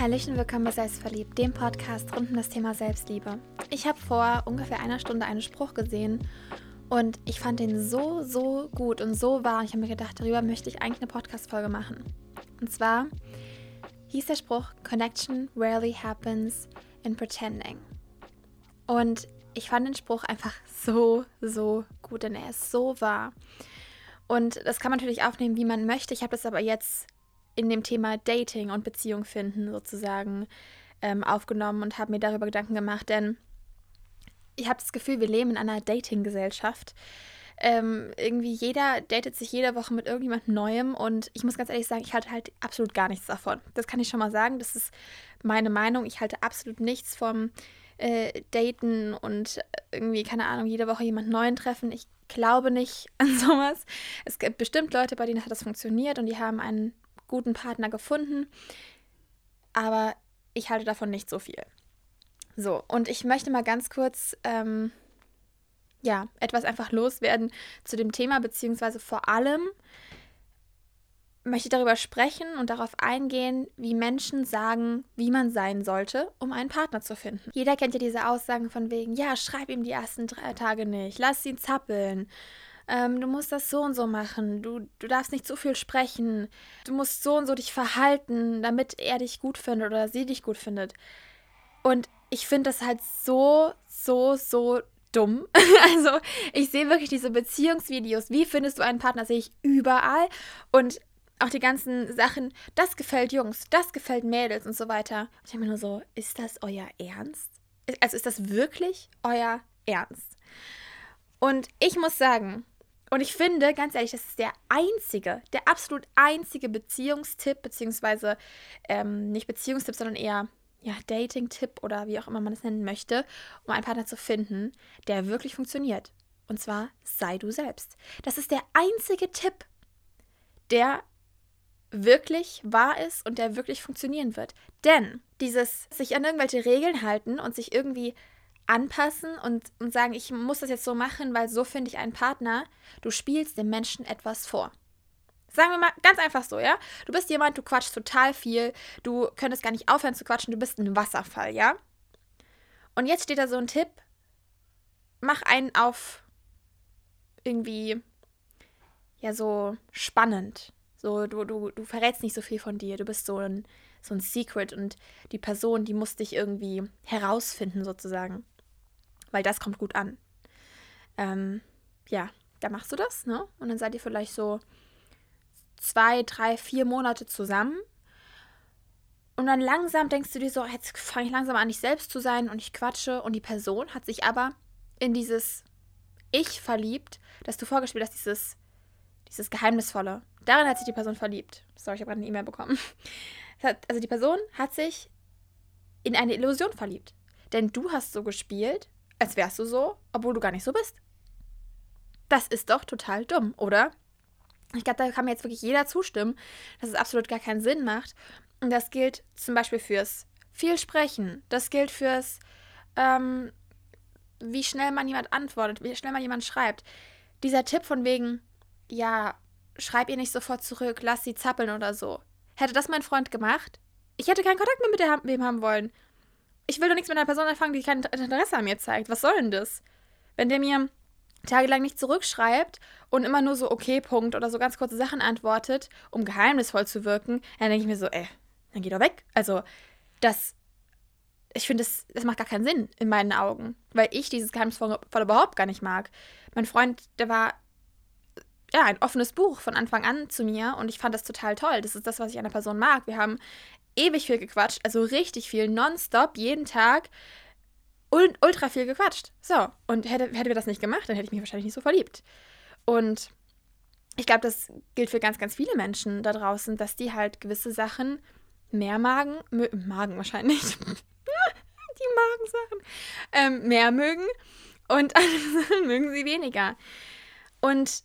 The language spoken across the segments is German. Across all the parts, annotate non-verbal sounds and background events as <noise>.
Hallöchen, willkommen bei Selbstverliebt, dem Podcast rund um das Thema Selbstliebe. Ich habe vor ungefähr einer Stunde einen Spruch gesehen und ich fand den so, so gut und so wahr. Ich habe mir gedacht, darüber möchte ich eigentlich eine Podcast-Folge machen. Und zwar hieß der Spruch: Connection rarely happens in pretending. Und ich fand den Spruch einfach so, so gut, denn er ist so wahr. Und das kann man natürlich aufnehmen, wie man möchte. Ich habe das aber jetzt in dem Thema Dating und Beziehung finden sozusagen ähm, aufgenommen und habe mir darüber Gedanken gemacht, denn ich habe das Gefühl, wir leben in einer Dating-Gesellschaft. Ähm, irgendwie jeder datet sich jede Woche mit irgendjemand Neuem und ich muss ganz ehrlich sagen, ich halte halt absolut gar nichts davon. Das kann ich schon mal sagen. Das ist meine Meinung. Ich halte absolut nichts vom äh, Daten und irgendwie, keine Ahnung, jede Woche jemand Neuen treffen. Ich glaube nicht <laughs> an sowas. Es gibt bestimmt Leute, bei denen hat das funktioniert und die haben einen guten Partner gefunden. Aber ich halte davon nicht so viel. So, und ich möchte mal ganz kurz, ähm, ja, etwas einfach loswerden zu dem Thema, beziehungsweise vor allem möchte ich darüber sprechen und darauf eingehen, wie Menschen sagen, wie man sein sollte, um einen Partner zu finden. Jeder kennt ja diese Aussagen von wegen, ja, schreib ihm die ersten drei Tage nicht, lass ihn zappeln ähm, du musst das so und so machen, du, du darfst nicht zu viel sprechen, du musst so und so dich verhalten, damit er dich gut findet oder sie dich gut findet. Und ich finde das halt so, so, so dumm. <laughs> also ich sehe wirklich diese Beziehungsvideos. Wie findest du einen Partner? Sehe ich überall. Und auch die ganzen Sachen, das gefällt Jungs, das gefällt Mädels und so weiter. Ich denke mir nur so, ist das euer Ernst? Also ist das wirklich euer Ernst? Und ich muss sagen, und ich finde, ganz ehrlich, das ist der einzige, der absolut einzige Beziehungstipp, beziehungsweise ähm, nicht Beziehungstipp, sondern eher ja, Dating-Tipp oder wie auch immer man es nennen möchte, um einen Partner zu finden, der wirklich funktioniert. Und zwar sei du selbst. Das ist der einzige Tipp, der wirklich wahr ist und der wirklich funktionieren wird. Denn dieses sich an irgendwelche Regeln halten und sich irgendwie anpassen und, und sagen, ich muss das jetzt so machen, weil so finde ich einen Partner. Du spielst dem Menschen etwas vor. Sagen wir mal ganz einfach so, ja? Du bist jemand, du quatschst total viel, du könntest gar nicht aufhören zu quatschen, du bist ein Wasserfall, ja? Und jetzt steht da so ein Tipp, mach einen auf irgendwie, ja, so spannend. So, du, du, du verrätst nicht so viel von dir, du bist so ein, so ein Secret und die Person, die muss dich irgendwie herausfinden, sozusagen weil das kommt gut an. Ähm, ja, da machst du das, ne? Und dann seid ihr vielleicht so zwei, drei, vier Monate zusammen. Und dann langsam denkst du dir so, jetzt fange ich langsam an, nicht selbst zu sein und ich quatsche. Und die Person hat sich aber in dieses Ich verliebt, das du vorgespielt hast, dieses, dieses Geheimnisvolle. Darin hat sich die Person verliebt. Sorry, ich habe gerade eine E-Mail bekommen. Also die Person hat sich in eine Illusion verliebt. Denn du hast so gespielt, als wärst du so, obwohl du gar nicht so bist. Das ist doch total dumm, oder? Ich glaube, da kann mir jetzt wirklich jeder zustimmen, dass es absolut gar keinen Sinn macht. Und das gilt zum Beispiel fürs viel Sprechen. Das gilt fürs, ähm, wie schnell man jemand antwortet, wie schnell man jemand schreibt. Dieser Tipp von wegen, ja, schreib ihr nicht sofort zurück, lass sie zappeln oder so. Hätte das mein Freund gemacht, ich hätte keinen Kontakt mehr mit dem haben wollen ich will doch nichts mit einer Person anfangen, die kein Interesse an mir zeigt. Was soll denn das? Wenn der mir tagelang nicht zurückschreibt und immer nur so okay Punkt oder so ganz kurze Sachen antwortet, um geheimnisvoll zu wirken, dann denke ich mir so, ey, dann geh doch weg. Also, das ich finde, das, das macht gar keinen Sinn in meinen Augen, weil ich dieses Geheimnisvoll überhaupt gar nicht mag. Mein Freund, der war ja ein offenes Buch von Anfang an zu mir und ich fand das total toll. Das ist das, was ich an der Person mag. Wir haben ewig viel gequatscht, also richtig viel, nonstop, jeden Tag und ultra viel gequatscht. So, und hätte, hätte wir das nicht gemacht, dann hätte ich mich wahrscheinlich nicht so verliebt. Und ich glaube, das gilt für ganz, ganz viele Menschen da draußen, dass die halt gewisse Sachen mehr magen, magen wahrscheinlich, <laughs> die Magensachen, ähm, mehr mögen und <laughs> andere Sachen mögen sie weniger. Und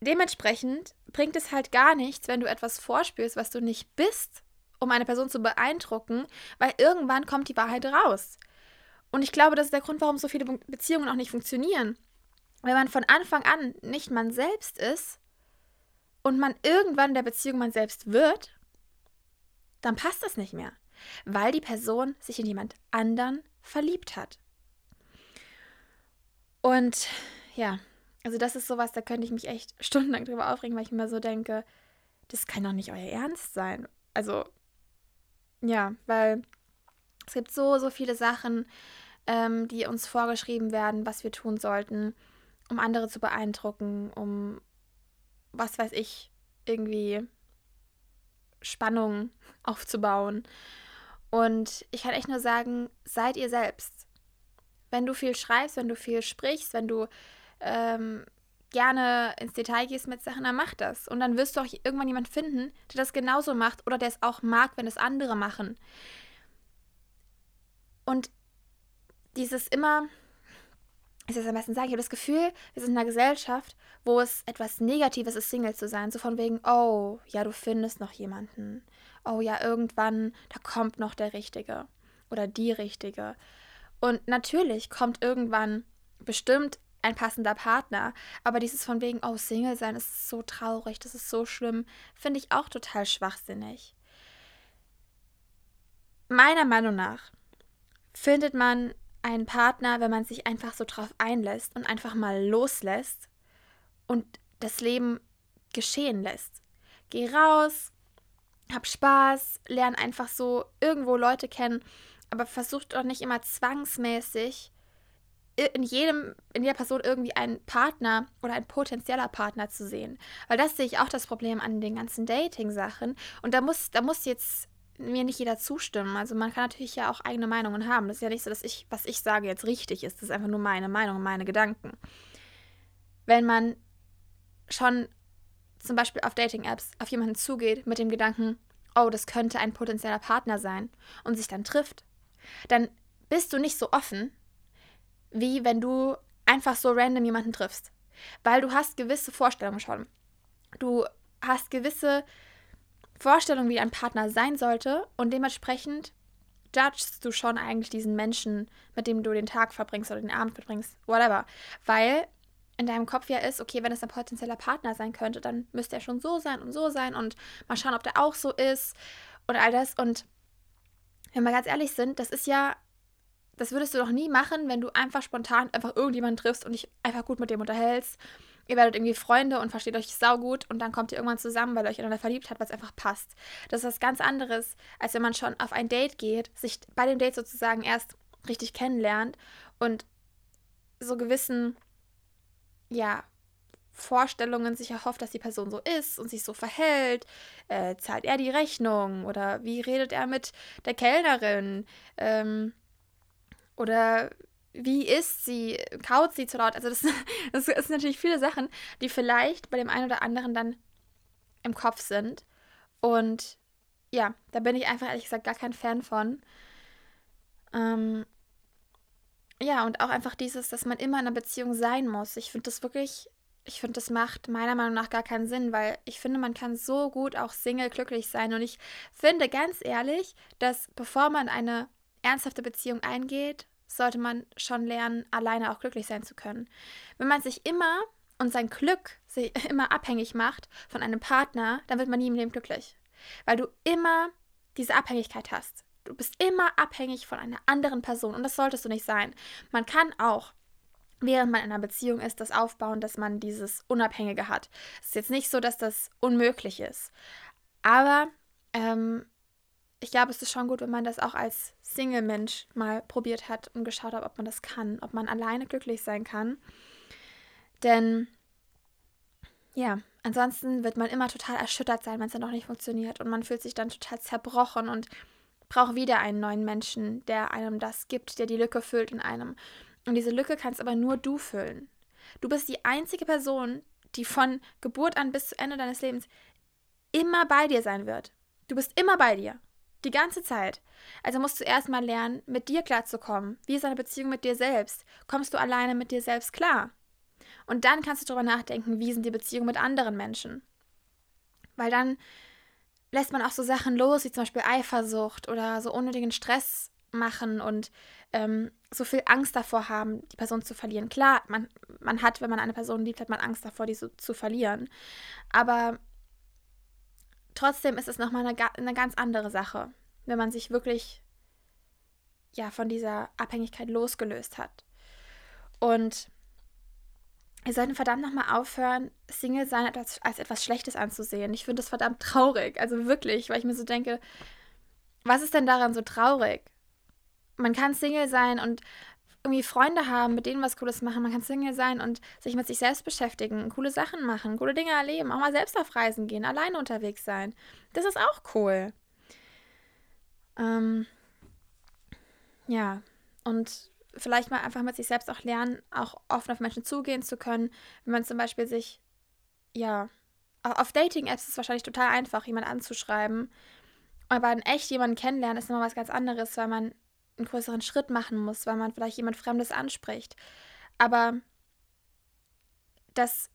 dementsprechend bringt es halt gar nichts, wenn du etwas vorspürst, was du nicht bist um eine Person zu beeindrucken, weil irgendwann kommt die Wahrheit raus. Und ich glaube, das ist der Grund, warum so viele Beziehungen auch nicht funktionieren. Wenn man von Anfang an nicht man selbst ist und man irgendwann der Beziehung man selbst wird, dann passt das nicht mehr, weil die Person sich in jemand anderen verliebt hat. Und ja, also das ist sowas, da könnte ich mich echt <laughs> stundenlang drüber aufregen, weil ich mir so denke, das kann doch nicht euer Ernst sein. Also ja, weil es gibt so, so viele Sachen, ähm, die uns vorgeschrieben werden, was wir tun sollten, um andere zu beeindrucken, um, was weiß ich, irgendwie Spannung <laughs> aufzubauen. Und ich kann echt nur sagen, seid ihr selbst. Wenn du viel schreibst, wenn du viel sprichst, wenn du ähm, gerne ins Detail gehst mit Sachen, dann mach das. Und dann wirst du auch irgendwann jemanden finden, der das genauso macht oder der es auch mag, wenn es andere machen. Und dieses immer, ich das am besten sagen, ich habe das Gefühl, wir sind in einer Gesellschaft, wo es etwas Negatives ist, Single zu sein. So von wegen, oh, ja, du findest noch jemanden. Oh ja, irgendwann, da kommt noch der Richtige oder die Richtige. Und natürlich kommt irgendwann bestimmt ein passender Partner. Aber dieses von wegen, oh, Single sein ist so traurig, das ist so schlimm, finde ich auch total schwachsinnig. Meiner Meinung nach findet man einen Partner, wenn man sich einfach so drauf einlässt und einfach mal loslässt und das Leben geschehen lässt. Geh raus, hab Spaß, lern einfach so irgendwo Leute kennen, aber versuch doch nicht immer zwangsmäßig in jedem, in jeder Person irgendwie einen Partner oder ein potenzieller Partner zu sehen. Weil das sehe ich auch das Problem an den ganzen Dating-Sachen. Und da muss, da muss jetzt mir nicht jeder zustimmen. Also man kann natürlich ja auch eigene Meinungen haben. Das ist ja nicht so, dass ich, was ich sage, jetzt richtig ist. Das ist einfach nur meine Meinung, meine Gedanken. Wenn man schon zum Beispiel auf Dating-Apps auf jemanden zugeht mit dem Gedanken, oh, das könnte ein potenzieller Partner sein und sich dann trifft, dann bist du nicht so offen wie wenn du einfach so random jemanden triffst. Weil du hast gewisse Vorstellungen schon. Du hast gewisse Vorstellungen, wie ein Partner sein sollte und dementsprechend judgst du schon eigentlich diesen Menschen, mit dem du den Tag verbringst oder den Abend verbringst, whatever. Weil in deinem Kopf ja ist, okay, wenn es ein potenzieller Partner sein könnte, dann müsste er schon so sein und so sein und mal schauen, ob der auch so ist und all das. Und wenn wir ganz ehrlich sind, das ist ja das würdest du doch nie machen, wenn du einfach spontan einfach irgendjemanden triffst und dich einfach gut mit dem unterhältst. Ihr werdet irgendwie Freunde und versteht euch saugut und dann kommt ihr irgendwann zusammen, weil ihr euch ineinander verliebt habt, was einfach passt. Das ist was ganz anderes, als wenn man schon auf ein Date geht, sich bei dem Date sozusagen erst richtig kennenlernt und so gewissen, ja, Vorstellungen sich erhofft, dass die Person so ist und sich so verhält. Äh, zahlt er die Rechnung oder wie redet er mit der Kellnerin? Ähm, oder wie ist sie? Kaut sie zu laut? Also das, <laughs> das ist natürlich viele Sachen, die vielleicht bei dem einen oder anderen dann im Kopf sind. Und ja, da bin ich einfach ehrlich gesagt gar kein Fan von. Ähm, ja, und auch einfach dieses, dass man immer in einer Beziehung sein muss. Ich finde das wirklich, ich finde, das macht meiner Meinung nach gar keinen Sinn, weil ich finde, man kann so gut auch Single glücklich sein. Und ich finde ganz ehrlich, dass bevor man eine ernsthafte Beziehung eingeht, sollte man schon lernen, alleine auch glücklich sein zu können. Wenn man sich immer und sein Glück sich <laughs> immer abhängig macht von einem Partner, dann wird man nie im Leben glücklich. Weil du immer diese Abhängigkeit hast. Du bist immer abhängig von einer anderen Person und das solltest du nicht sein. Man kann auch während man in einer Beziehung ist, das aufbauen, dass man dieses Unabhängige hat. Es ist jetzt nicht so, dass das unmöglich ist. Aber ähm, ich glaube, es ist schon gut, wenn man das auch als Single-Mensch mal probiert hat und geschaut hat, ob man das kann, ob man alleine glücklich sein kann. Denn ja, ansonsten wird man immer total erschüttert sein, wenn es dann noch nicht funktioniert und man fühlt sich dann total zerbrochen und braucht wieder einen neuen Menschen, der einem das gibt, der die Lücke füllt in einem. Und diese Lücke kannst aber nur du füllen. Du bist die einzige Person, die von Geburt an bis zu Ende deines Lebens immer bei dir sein wird. Du bist immer bei dir. Die ganze Zeit. Also musst du erstmal lernen, mit dir klarzukommen. Wie ist eine Beziehung mit dir selbst? Kommst du alleine mit dir selbst klar? Und dann kannst du darüber nachdenken, wie sind die Beziehungen mit anderen Menschen? Weil dann lässt man auch so Sachen los, wie zum Beispiel Eifersucht oder so unnötigen Stress machen und ähm, so viel Angst davor haben, die Person zu verlieren. Klar, man, man hat, wenn man eine Person liebt, hat man Angst davor, die so zu verlieren. Aber trotzdem ist es nochmal eine, eine ganz andere Sache, wenn man sich wirklich ja von dieser Abhängigkeit losgelöst hat. Und wir sollten verdammt nochmal aufhören, Single sein als, als etwas Schlechtes anzusehen. Ich finde das verdammt traurig. Also wirklich, weil ich mir so denke, was ist denn daran so traurig? Man kann Single sein und irgendwie Freunde haben, mit denen was Cooles machen. Man kann Single sein und sich mit sich selbst beschäftigen, coole Sachen machen, coole Dinge erleben, auch mal selbst auf Reisen gehen, alleine unterwegs sein. Das ist auch cool. Ähm, ja, und vielleicht mal einfach mit sich selbst auch lernen, auch offen auf Menschen zugehen zu können. Wenn man zum Beispiel sich, ja, auf Dating-Apps ist es wahrscheinlich total einfach, jemanden anzuschreiben. Aber in echt jemanden kennenlernen ist immer was ganz anderes, weil man einen größeren Schritt machen muss, weil man vielleicht jemand Fremdes anspricht. Aber das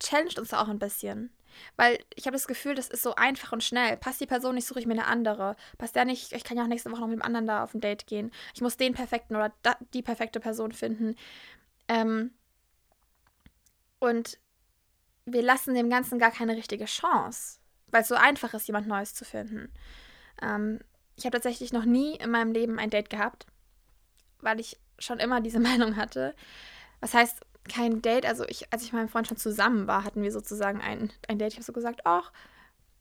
challenged uns auch ein bisschen. Weil ich habe das Gefühl, das ist so einfach und schnell. Passt die Person nicht, suche ich mir eine andere. Passt der nicht, ich kann ja auch nächste Woche noch mit dem anderen da auf ein Date gehen. Ich muss den perfekten oder die perfekte Person finden. Ähm und wir lassen dem Ganzen gar keine richtige Chance, weil es so einfach ist, jemand Neues zu finden. Ähm ich habe tatsächlich noch nie in meinem Leben ein Date gehabt, weil ich schon immer diese <laughs> Meinung hatte. Was heißt kein Date? Also ich, als ich mit meinem Freund schon zusammen war, hatten wir sozusagen ein, ein Date. Ich habe so gesagt, ach,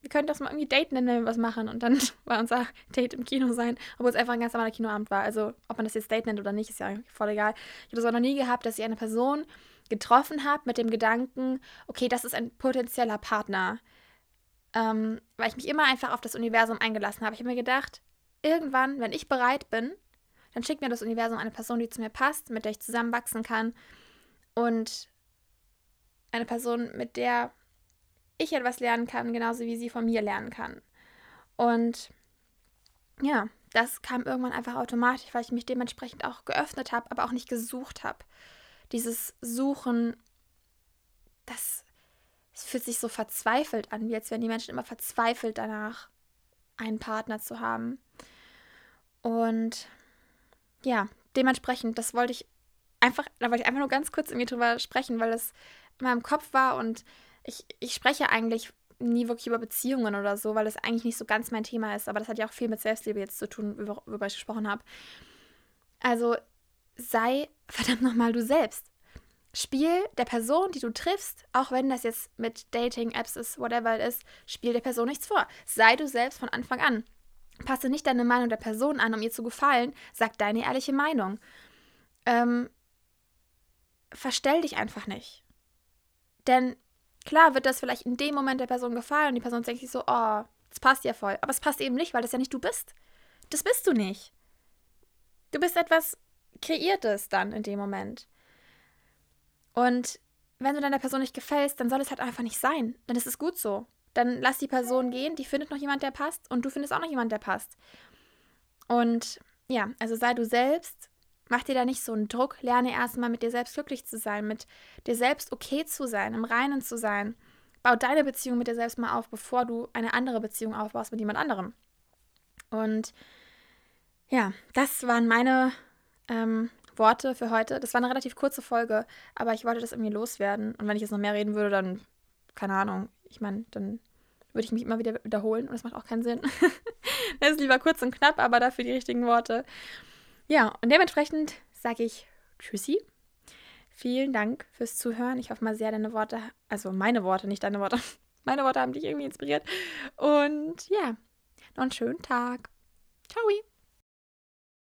wir könnten das mal irgendwie Date nennen, wenn wir was machen. Und dann <laughs> war unser Date im Kino sein, obwohl es einfach ein ganz normaler Kinoabend war. Also ob man das jetzt Date nennt oder nicht, ist ja voll egal. Ich habe das auch noch nie gehabt, dass ich eine Person getroffen habe mit dem Gedanken, okay, das ist ein potenzieller Partner. Ähm, weil ich mich immer einfach auf das Universum eingelassen habe. Ich habe mir gedacht, irgendwann, wenn ich bereit bin, dann schickt mir das Universum eine Person, die zu mir passt, mit der ich zusammenwachsen kann und eine Person, mit der ich etwas lernen kann, genauso wie sie von mir lernen kann. Und ja, das kam irgendwann einfach automatisch, weil ich mich dementsprechend auch geöffnet habe, aber auch nicht gesucht habe. Dieses Suchen, das, das fühlt sich so verzweifelt an, wie als wären die Menschen immer verzweifelt danach, einen Partner zu haben. Und ja, dementsprechend, das wollte ich einfach, da wollte ich einfach nur ganz kurz irgendwie drüber sprechen, weil es in meinem Kopf war und ich, ich spreche eigentlich nie wirklich über Beziehungen oder so, weil das eigentlich nicht so ganz mein Thema ist, aber das hat ja auch viel mit Selbstliebe jetzt zu tun, worüber ich gesprochen habe. Also sei verdammt nochmal du selbst. Spiel der Person, die du triffst, auch wenn das jetzt mit Dating-Apps ist, whatever es ist, spiel der Person nichts vor. Sei du selbst von Anfang an. Passe nicht deine Meinung der Person an, um ihr zu gefallen. Sag deine ehrliche Meinung. Ähm, verstell dich einfach nicht. Denn klar wird das vielleicht in dem Moment der Person gefallen und die Person denkt sich so, oh, das passt ja voll. Aber es passt eben nicht, weil das ja nicht du bist. Das bist du nicht. Du bist etwas Kreiertes dann in dem Moment. Und wenn du deiner Person nicht gefällst, dann soll es halt einfach nicht sein. Dann ist es gut so dann lass die Person gehen, die findet noch jemand, der passt und du findest auch noch jemand, der passt. Und ja, also sei du selbst, mach dir da nicht so einen Druck, lerne erstmal mit dir selbst glücklich zu sein, mit dir selbst okay zu sein, im Reinen zu sein. Bau deine Beziehung mit dir selbst mal auf, bevor du eine andere Beziehung aufbaust mit jemand anderem. Und ja, das waren meine ähm, Worte für heute. Das war eine relativ kurze Folge, aber ich wollte das irgendwie loswerden. Und wenn ich jetzt noch mehr reden würde, dann, keine Ahnung, ich meine, dann würde ich mich immer wieder wiederholen und das macht auch keinen Sinn. <laughs> das ist lieber kurz und knapp, aber dafür die richtigen Worte. Ja, und dementsprechend sage ich Tschüssi. Vielen Dank fürs Zuhören. Ich hoffe mal sehr, deine Worte, also meine Worte, nicht deine Worte, <laughs> meine Worte haben dich irgendwie inspiriert. Und ja, noch einen schönen Tag. Ciao.